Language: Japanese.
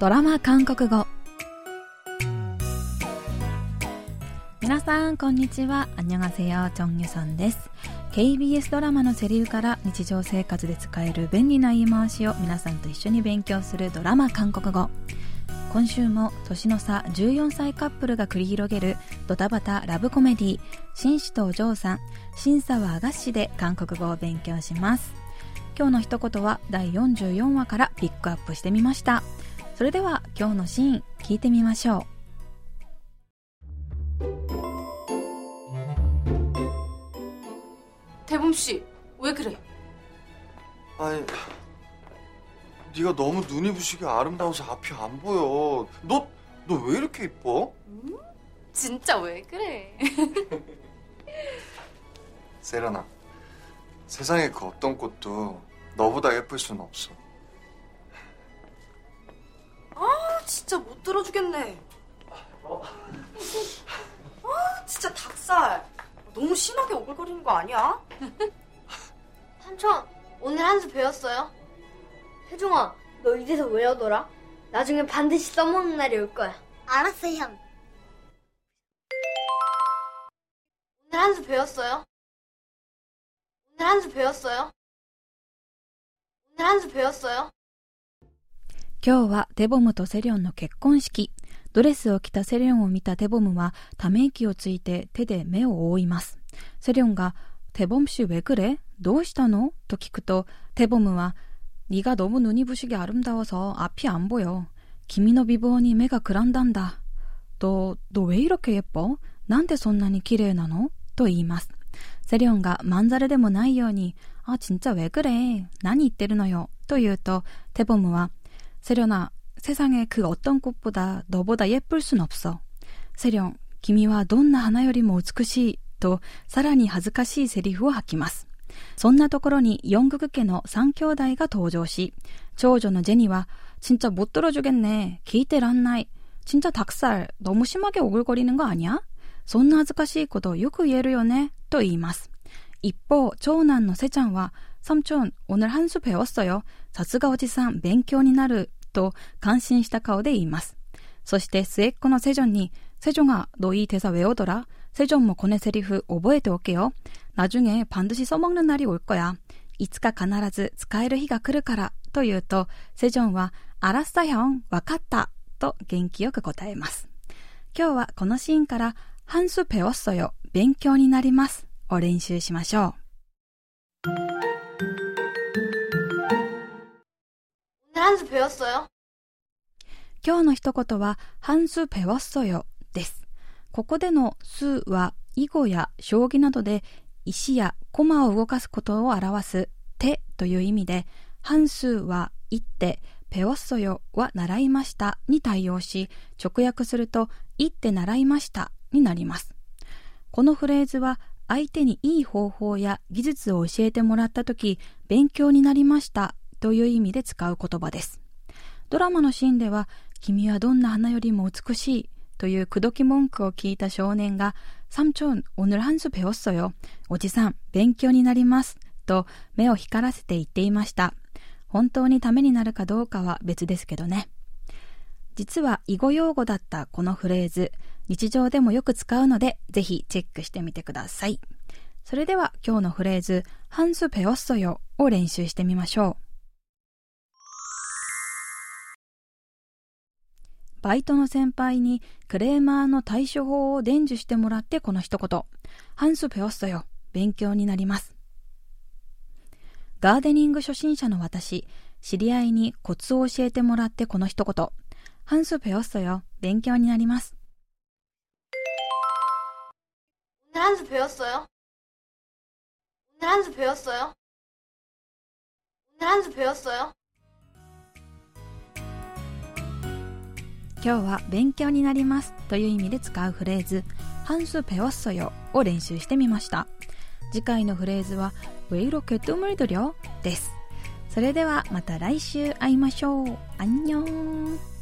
ドラマ韓国語。皆さんこんにちは。アンニョガセヨチョンユさんです KBS ドラマのセリフから日常生活で使える便利な言い回しを皆さんと一緒に勉強するドラマ韓国語。今週も年の差14歳カップルが繰り広げるドタバタラブコメディ紳士とお嬢さん審査はあがしで韓国語を勉強します。今日の一言は第44話からピックアップしてみました。 それでは今日のシーン聞いてみましょう대범씨왜 그래? 아니, 네가 너무 눈이 부시게 아름다워서 앞이 안 보여. 너, 너 왜 이렇게 이뻐? 진짜 왜 그래? 세련아, 세상에 그 어떤 꽃도 너보다 예쁠 수는 없어. 진짜 못 들어주겠네. 아 진짜 닭살. 너무 심하게 오글거리는 거 아니야? 삼촌, 오늘 한 수 배웠어요? 혜종아, 너 이래서 외우더라? 나중에 반드시 써먹는 날이 올 거야. 알았어, 형. 오늘 한 수 배웠어요? 오늘 한 수 배웠어요? 오늘 한 수 배웠어요? 今日はデボムとセリョンの結婚式ドレスを着たセリョンを見たデボムはため息をついて手で目を覆いますセリョンがデボム氏왜 그래? どうしたのと聞くとデボムは네가 너무 눈이 부시게 아름다워서 앞이 안 보여. 김이の 美貌に 目が くらんだんだ. 너, 너 왜 이렇게 예뻐? なんでそんなに綺麗なの?と 言います。セリョンがまんざらでもないように、あ、진짜왜 그래? 何言ってるのよ。と言うと、テボムは、 セリョナ、세상에그어떤꽃보다너보다예쁠순없어セリョン、君はどんな花よりも美しい。と、さらに恥ずかしいセリフを吐きます。そんなところにヨングク家の3兄弟が登場し、長女のジェニは、진짜못들어주겠네聞いてらんない。진짜닭살너무심하게오글거리는거아니야そんな恥ずかしいことよく言えるよね、と言います。一方、長男のセちゃんは、삼촌오늘한수배웠어요さすがおじさん、勉強になる、 と感心した顔で言います。そして末っ子のセジョンに、セジョンが、너이대사외우더라セジョンもこのセリフ覚えておけよ。나중에반드시써먹는날이올거야いつか必ず使える日が来るからと言うと、セジョンは、あらっさひょん、わかった、と元気よく答えます。今日はこのシーンから、ハンスペオッソよ、勉強になります、を練習しましょう。 한수배웠어요今日の一言は、ハンスペオッソよ、です。ここでの数は囲碁や将棋などで石や駒を動かすことを表す手という意味で、半数は一手、ペオッソヨは習いましたに対応し、直訳すると一手習いましたになります。このフレーズは相手にいい方法や技術を教えてもらったとき、勉強になりました という意味で使う言葉です。ドラマのシーンでは、君はどんな花よりも美しいという口説き文句を聞いた少年が、삼촌오늘한수배웠어요おじさん、勉強になります。と目を光らせて言っていました。本当にためになるかどうかは別ですけどね。実は囲碁用語だったこのフレーズ、日常でもよく使うので、ぜひチェックしてみてください。それでは今日のフレーズ、ハンスペオッソよを練習してみましょう。 バイトの先輩にクレーマーの対処法を伝授してもらってこの一言。ハンスペオストよ。勉強になります。ガーデニング初心者の私、知り合いにコツを教えてもらってこの一言。ハンスペオストよ。勉強になります。ハンスペオストよ。ハンスペオストよ。ハンスペオストよ。今日は勉強になりますという意味で使うフレーズ、ハンスペワッソよを練習してみました。次回のフレーズは、ウェイロケットムリドリョです。それではまた来週会いましょう。アンニョン